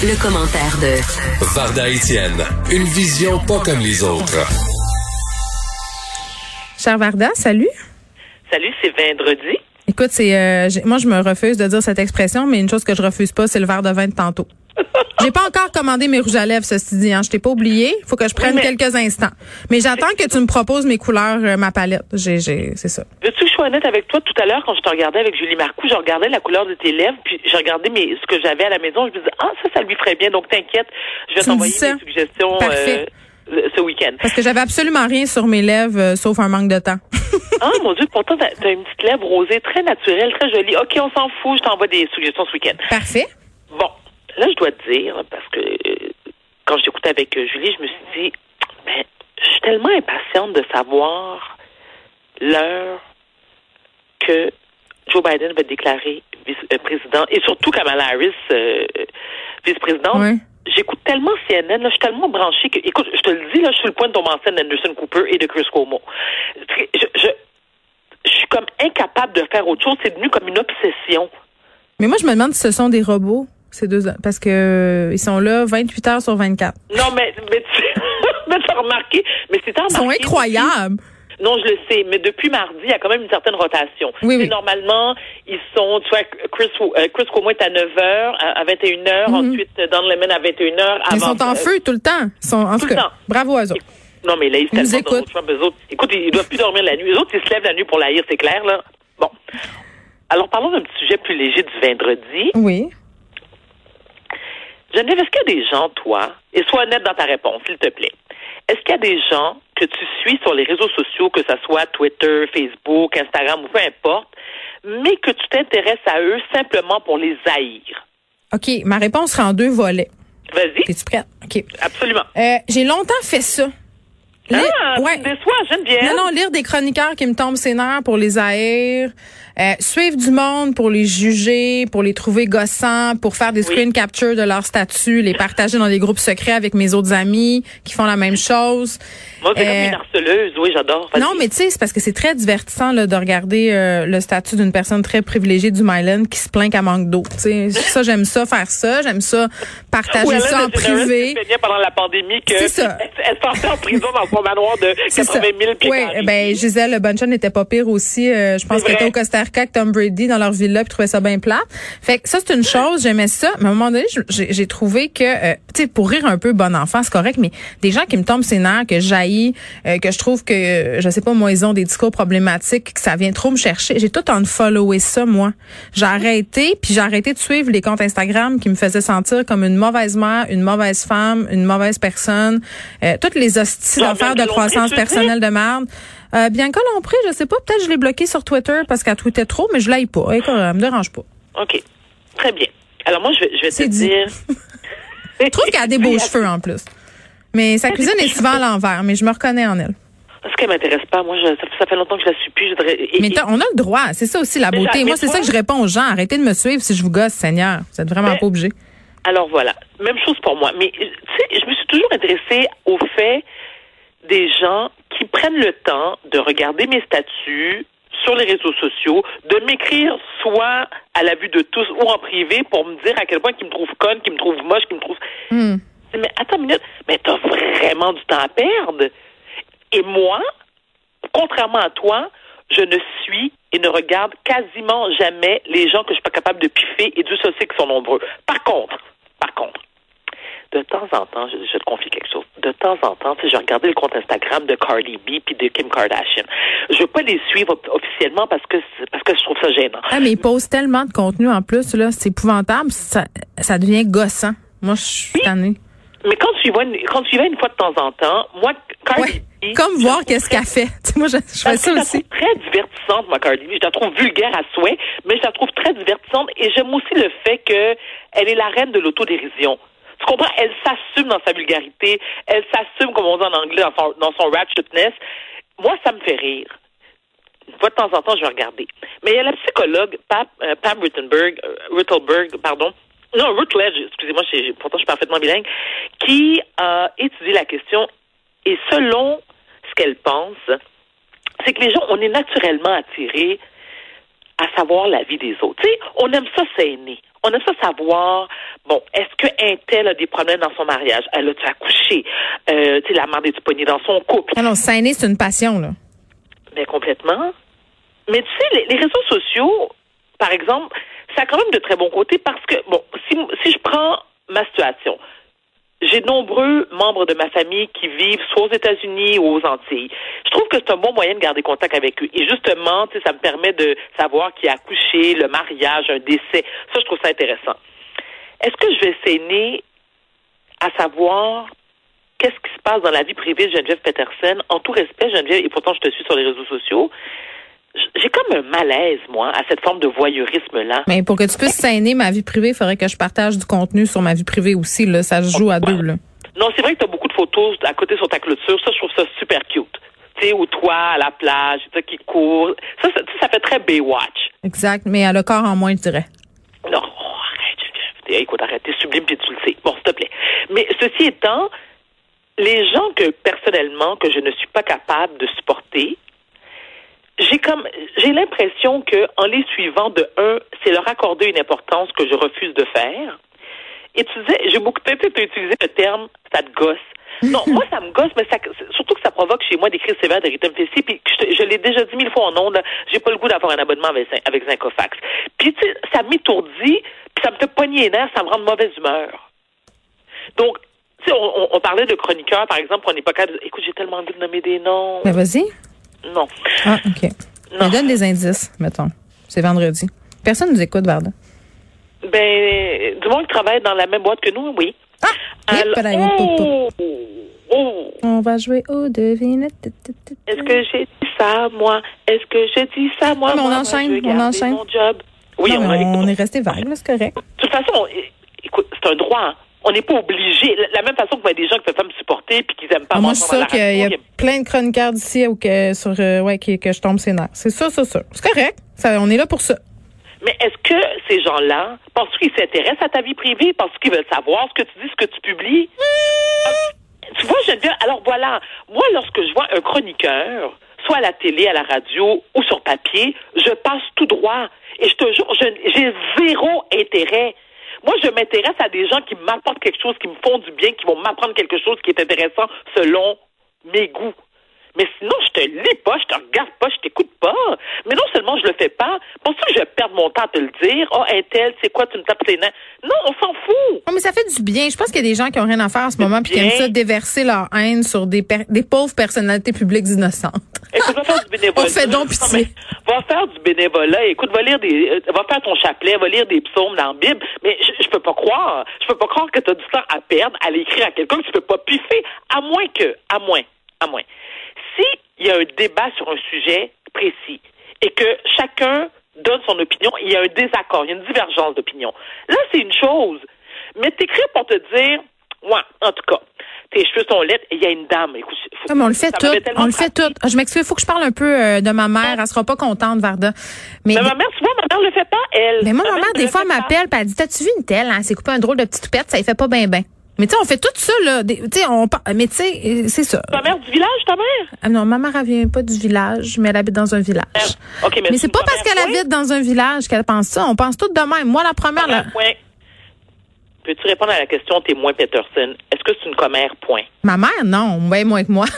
Le, commentaire de Varda Etienne, une vision pas comme les autres. Cher Varda, salut. Salut, c'est vendredi. Écoute, c'est euh, moi je me refuse de dire cette expression, mais une chose que je refuse pas, c'est le verre de vin de tantôt. J'ai pas encore commandé mes rouges à lèvres, ceci dit. Hein. Je t'ai pas oublié. Il faut que je prenne quelques instants. Mais j'attends que tu me proposes mes couleurs, euh, ma palette. J'ai, j'ai, c'est ça. Veux-tu que je sois honnête avec toi? Tout à l'heure, quand je te regardais avec Julie Marcoux, je regardais la couleur de tes lèvres, puis je regardais mes, ce que j'avais à la maison. Je me disais, ah, ça, ça lui ferait bien. Donc, t'inquiète. Je vais t'envoyer mes suggestions euh, ce week-end. Parce que j'avais absolument rien sur mes lèvres, euh, sauf un manque de temps. ah, mon Dieu, pourtant, t'as, as une petite lèvre rosée très naturelle, très jolie. OK, on s'en fout. Je t'envoie des suggestions ce week-end. Parfait. Bon. Là, je dois te dire, parce que quand j'écoutais avec euh, Julie, je me suis dit, ben, je suis tellement impatiente de savoir l'heure que Joe Biden va déclarer vice-président et surtout Kamala Harris euh, vice-présidente. J'écoute tellement CNN, là, je suis tellement branchée que, écoute, je te le dis, là, je suis le point de tomber en scène d'Anderson Cooper et de Chris Cuomo. Je, je, je suis comme incapable de faire autre chose. C'est devenu comme une obsession. Mais moi, je me demande si ce sont des robots ces deux parce que euh, ils sont là 28 heures sur 24. Non, mais mais tu as remarqué, mais c'est Ils sont incroyables. Non, je le sais, mais depuis mardi, il y a quand même une certaine rotation. Oui, oui. Normalement, ils sont, tu vois, Chris, euh, Chris Cuomo est à 9 h, à 21 h, mhm. ensuite Don Lemon à 21 h. Ils sont en feu tout le temps. Ils sont, en tout, le temps. Bravo à eux Non, mais là, ils, ils écoutent. Autres, écoute, ils doivent plus dormir la nuit. Les autres, ils se lèvent la nuit pour l'haïr, c'est clair, là. Bon. Alors, parlons d'un petit sujet plus léger du vendredi. Oui. Geneviève, est-ce qu'il y a des gens, toi, et sois honnête dans ta réponse, s'il te plaît, est-ce qu'il y a des gens que tu suis sur les réseaux sociaux, que ce soit Twitter, Facebook, Instagram ou peu importe, mais que tu t'intéresses à eux simplement pour les haïr? OK, ma réponse sera en deux volets. Vas-y. Es-tu prête? OK. Absolument. Euh, j'ai longtemps fait ça. Ah, ouais. j'aime bien. Non, non, lire des chroniqueurs qui me tombent ses nerfs pour les haïr. Euh, suivre du monde pour les juger, pour les trouver gossants, pour faire des screen capture de leur statut, les partager dans des groupes secrets avec mes autres amis qui font la même chose. Moi, c'est comme une euh, harceleuse, oui, j'adore. Non, mais tu sais, c'est parce que c'est très divertissant là, de regarder euh, le statut d'une personne très privilégiée du Myland qui se plaint qu'elle manque d'eau. ça, j'aime ça, faire ça. J'aime ça, partager ça en privé. bien pendant la pandémie que c'est ça. elle, en prison dans son manoir de 80 000 pieds Oui, ben Gisèle Bonchon n'était pas pire aussi. je pense qu'elle était au Costa Tom Brady dans leur villa puis trouvait ça bien plat. Fait que ça c'est une chose, j'aimais ça, mais à un moment donné, j'ai trouvé que euh, tu sais pour rire un peu bon enfant, c'est correct, mais des gens qui me tombent ses nerfs, que jaillit, euh, que je trouve que je sais pas moi ils ont des discours problématiques, que ça vient trop me chercher. J'ai tout en followé ça moi. J'ai arrêté puis j'ai arrêté de suivre les comptes Instagram qui me faisaient sentir comme une mauvaise mère, une mauvaise femme, une mauvaise personne, euh, toutes les hosties de croissance personnelle de merde. Euh, Bianca Lompré, je sais pas, peut-être je l'ai bloqué sur Twitter parce qu'elle tweetait trop, mais je l'aille pas. Elle, me dérange pas. OK. Très bien. Alors moi, je vais, je vais te dire... je trouve qu'elle a des beaux cheveux en plus. Mais sa cuisine est souvent à l'envers, mais je me reconnais en elle. Parce qu'elle m'intéresse pas. Moi, ça, fait longtemps que je la suis plus. Je voudrais, mais on a le droit. C'est ça aussi, la beauté. Moi, c'est ça que je réponds aux gens. Arrêtez de me suivre si je vous gosse, Seigneur. Vous êtes vraiment pas obligé. Alors voilà. Même chose pour moi. Mais, tu sais, je me suis toujours intéressée au fait des gens qui prennent le temps de regarder mes statuts sur les réseaux sociaux, de m'écrire soit à la vue de tous ou en privé pour me dire à quel point qu'ils me trouvent conne, qu'ils me trouvent moche, qu'ils me trouvent... Hmm. Mais attends une minute, mais t'as vraiment du temps à perdre. Et moi, contrairement à toi, je ne suis et ne regarde quasiment jamais les gens que je suis pas capable de piffer et Dieu sait qu'ils sont nombreux. Par contre, par contre, de temps en temps, je, te confie quelque chose. De temps en temps, tu sais, j'ai regardé le compte Instagram de Cardi B puis de Kim Kardashian. Je veux pas les suivre officiellement parce que parce que je trouve ça gênant. Ah, mais ils posent tellement de contenu en plus là, c'est épouvantable, ça, ça devient gossant. Moi, je suis tannée. Mais quand tu y vas, quand tu y vas une fois de temps en temps, moi, Cardi B, comme voir qu'est-ce qu'elle fait. moi, je, je fais ça aussi. très divertissante, moi, Cardi B. Je la trouve vulgaire à souhait, mais je la trouve très divertissante et j'aime aussi le fait que elle est la reine de l'autodérision. Tu comprends? Elle s'assume dans sa vulgarité. Elle s'assume, comme on dit en anglais, dans son, dans son ratchetness. Moi, ça me fait rire. De temps en temps, je vais regarder. Mais il y a la psychologue Pam, euh, Pam euh, pardon, non, Rutledge, excusez-moi, pourtant je suis parfaitement bilingue, qui a étudié la question et selon ce qu'elle pense, c'est que les gens, on est naturellement attirés à savoir la vie des autres. Tu sais, on aime ça s'aimer. On aime ça savoir Bon, est-ce que un tel a des problèmes dans son mariage? Elle a-tu accouché? Euh, tu sais, la mère est disponible dans son couple? Alors, s'aîner, c'est une passion, là. Mais complètement. Mais tu sais, les, les réseaux sociaux, par exemple, ça a quand même de très bons côtés parce que, bon, si, si je prends ma situation, j'ai de nombreux membres de ma famille qui vivent soit aux États-Unis ou aux Antilles. Je trouve que c'est un bon moyen de garder contact avec eux. Et justement, ça me permet de savoir qui a accouché, le mariage, un décès. Ça, je trouve ça intéressant. Est-ce que je vais essayer à savoir qu'est-ce qui se passe dans la vie privée de Geneviève Peterson? En tout respect, Geneviève, et pourtant je te suis sur les réseaux sociaux, j'ai comme un malaise, moi, à cette forme de voyeurisme-là. Mais pour que tu puisses saigner ma vie privée, il faudrait que je partage du contenu sur ma vie privée aussi. Là. Ça se joue à deux. Là. Non, c'est vrai que tu as beaucoup de photos à côté sur ta clôture. Ça, je trouve ça super cute. Tu sais, ou toi, à la plage, qui court. Ça, ça, ça fait très Baywatch. Exact, mais à le corps en moins, je dirais. Non, arrête. Écoute, arrête. T'es sublime puis tu le sais. Bon, s'il te plaît. Mais ceci étant, les gens que, personnellement, que je ne suis pas capable de supporter, j'ai comme j'ai l'impression que en les suivant de un, c'est leur accorder une importance que je refuse de faire. Et tu disais, j'ai beaucoup peut-être utilisé le terme ça te gosse. Non, moi ça me gosse, mais ça, surtout que ça provoque chez moi des crises sévères de rythme fessier. Puis je, je l'ai déjà dit mille fois en ondes, j'ai pas le goût d'avoir un abonnement avec, avec Zincofax. Puis tu sais, ça m'étourdit, puis ça me fait pogner les nerfs, ça me rend de mauvaise humeur. Donc, tu sais, on, on, parlait de chroniqueurs, par exemple, on n'est pas capable. Écoute, j'ai tellement envie de nommer des noms. Mais vas-y. Non. Ah, OK. Non. Donne des indices, mettons. C'est vendredi. Personne nous écoute, Varda. Ben, du monde qui travaille dans la même boîte que nous, oui. Ah! Alors- oh, oh. On va jouer aux devinettes. Est-ce que j'ai dit ça, moi? Est-ce que j'ai dit ça, moi? Non, mais on Moi, enchaîne, moi, on enchaîne. Mon job. Oui, Non, on, on est resté vague, c'est correct. De toute façon, écoute, c'est un droit. On n'est pas obligé. La, la même façon que vous avez des gens qui peuvent pas me supporter puis qui n'aiment pas Ah, moi, moi je suis sûre qu'il y a, y a plein de chroniqueurs d'ici ou que, sur, euh, ouais, que je tombe ses nerfs. C'est ça, ça, ça. C'est correct. Ça, on est là pour ça. Mais est-ce que ces gens-là, penses-tu qu'ils s'intéressent à ta vie privée? Penses-tu qu'ils veulent savoir ce que tu dis, ce que tu publies? Tu vois, Geneviève, alors voilà, moi, lorsque je vois un chroniqueur, soit à la télé, à la radio ou sur papier, je passe tout droit. Et je te jure, je- j'ai zéro intérêt. Moi, je m'intéresse à des gens qui m'apportent quelque chose, qui me font du bien, qui vont m'apprendre quelque chose qui est intéressant selon mes goûts. Mais sinon, je te lis pas, je te regarde pas, je t'écoute pas. Mais non seulement je le fais pas, penses-tu que je vais perdre mon temps à te le dire? Oh, un tel, c'est quoi, tu me tapes les nerfs? Non, on s'en fout. Non, mais ça fait du bien. Je pense qu'il y a des gens qui ont rien à faire en ce moment puis qui aiment ça déverser leur haine sur des, des pauvres personnalités publiques innocentes. Écoute, va faire du bénévolat. On fait donc pitié. Va faire du bénévolat. Écoute, va lire des, euh, va faire ton chapelet, va lire des psaumes dans la Bible. Mais je, je peux pas croire. Je peux pas croire que tu as du temps à perdre à l'écrire à quelqu'un que tu peux pas piffer. À moins que, à moins, à moins. Si il y a un débat sur un sujet précis et que chacun donne son opinion, il y a un désaccord, il y a une divergence d'opinion. Là, c'est une chose. Mais t'écris pour te dire, ouais, en tout cas, tes cheveux sont laids et il y a une dame. Écoute, faut- Non, mais on le fait tout. On le fait tout. Je m'excuse, il faut que je parle un peu euh, de ma mère. Elle sera pas contente, Varda. Mais, Mais ma mère, souvent, ma mère le fait pas, elle. mais moi, ma mère, des fois, elle m'appelle et elle dit, t'as-tu vu une telle? Hein? C'est coupé un drôle de petite toupette, ça y fait pas bien, bien. Mais tu sais, on fait tout ça, là. Tu sais, on Mais tu sais, c'est ça. Ta mère du village, ta mère? Ah non, ma mère, elle vient pas du village, mais elle habite dans un village. OK, mais, Mais c'est pas parce qu'elle habite dans un village qu'elle pense ça. On pense toutes de même. Moi, la première, là, point. Peux-tu répondre à la question témoin Peterson? Est-ce que c'est une commère, point? ma mère, non, bien moins que moi.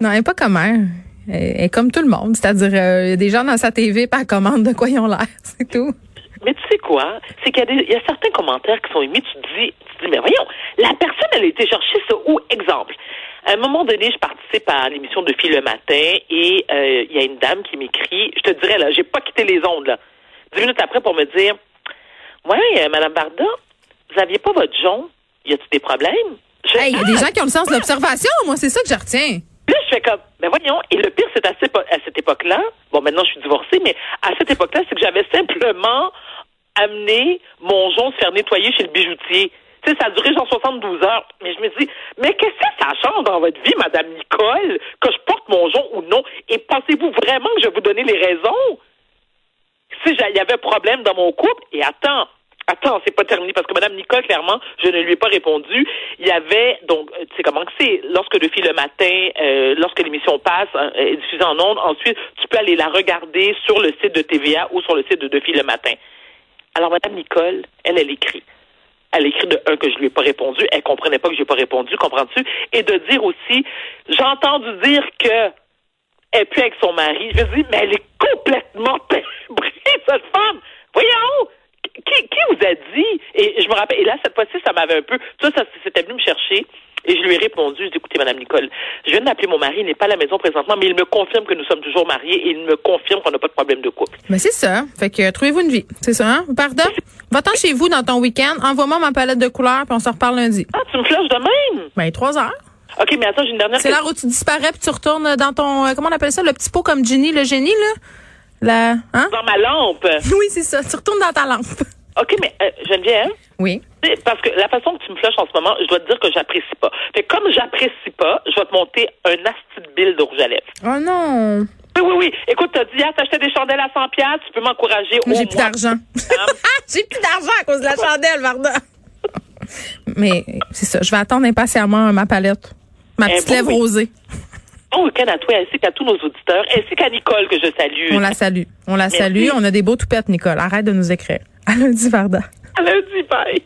non, elle est pas comme elle. Elle est comme tout le monde. C'est-à-dire, euh, il y a des gens dans sa TV, par commande de quoi ils ont l'air. C'est tout. Mais tu sais quoi? C'est qu'il y, a y certains commentaires qui sont émis, tu te dis, tu te dis, mais voyons, la personne, elle a été chercher ça où? Exemple. À un moment donné, je participe à l'émission de Fille le matin et euh, il y a une dame qui m'écrit, je te dirais, là, j'ai pas quitté les ondes, là. Dix minutes après pour me dire, ouais, euh, Madame Barda, vous aviez pas votre jaune? Y a-t-il des problèmes? Hey, il y a des gens qui ont le sens de l'observation. Moi, c'est ça que je retiens. Là, je fais comme, ben voyons, et le pire, c'est à cette époque-là, bon, maintenant, je suis divorcée, mais à cette époque-là, c'est que j'avais simplement amené mon jonc se faire nettoyer chez le bijoutier. Tu sais, ça a duré genre 72 heures. Mais je me dis, mais qu'est-ce que ça change dans votre vie, Madame Nicole, que je porte mon jonc ou non? Et pensez-vous vraiment que je vais vous donner les raisons? Si il y avait problème dans mon couple, et attends, Attends, c'est pas terminé parce que Madame Nicole, clairement, je ne lui ai pas répondu. Il y avait donc, tu sais comment que c'est, lorsque le fil le matin, euh, lorsque l'émission passe, hein, est diffusée en ondes, ensuite tu peux aller la regarder sur le site de TVA ou sur le site de De Fil le matin. Alors Madame Nicole, elle, elle écrit. Elle écrit de un que je lui ai pas répondu, elle comprenait pas que je lui ai pas répondu, comprends-tu? Et de dire aussi, j'ai entendu dire que elle pue avec son mari. Je me dis, mais elle est complètement pébrée, cette femme. Voyons! Qui, qui vous a dit? Et je me rappelle, et là, cette fois-ci, ça m'avait un peu, ça, ça c'était venu me chercher. Et je lui ai répondu, je dis, écoutez, Madame Nicole, je viens d'appeler mon mari, il n'est pas à la maison présentement, mais il me confirme que nous sommes toujours mariés et il me confirme qu'on n'a pas de problème de couple. Mais c'est ça. Fait que trouvez-vous une vie. C'est ça, hein? Pardon? Va-t'en chez vous dans ton week-end, envoie-moi ma palette de couleurs, puis on se reparle lundi. Ah, tu me flashes de même? Ben, trois heures. OK, mais attends, j'ai une dernière C'est l'heure où tu disparais puis tu retournes dans ton, euh, comment on appelle ça, le petit pot comme Ginny, le génie, là? La, hein? Dans ma lampe. Oui, c'est ça. Tu retournes dans ta lampe. OK, mais euh, Geneviève, Oui. Parce que la façon que tu me flashes en ce moment, je dois te dire que j'apprécie pas. Fait que comme j'apprécie pas, je vais te monter un asti de bill de rouge à lèvres. Oh non. Oui, oui, oui. Écoute, t'as dit, ah, t'achetais des chandelles à 100 piastres, tu peux m'encourager au J'ai plus d'argent. J'ai plus d'argent à cause de la chandelle, Varda. Mais c'est ça. Je vais attendre impatiemment ma palette. Ma Eh, petite bon, lèvre oui. rosée. Bon week-end à toi, ainsi qu'à tous nos auditeurs, ainsi qu'à Nicole que je salue. On la salue. On la Merci. salue. On a des beaux toupettes, Nicole. Arrête de nous écrire. À lundi, Varda. À lundi, bye.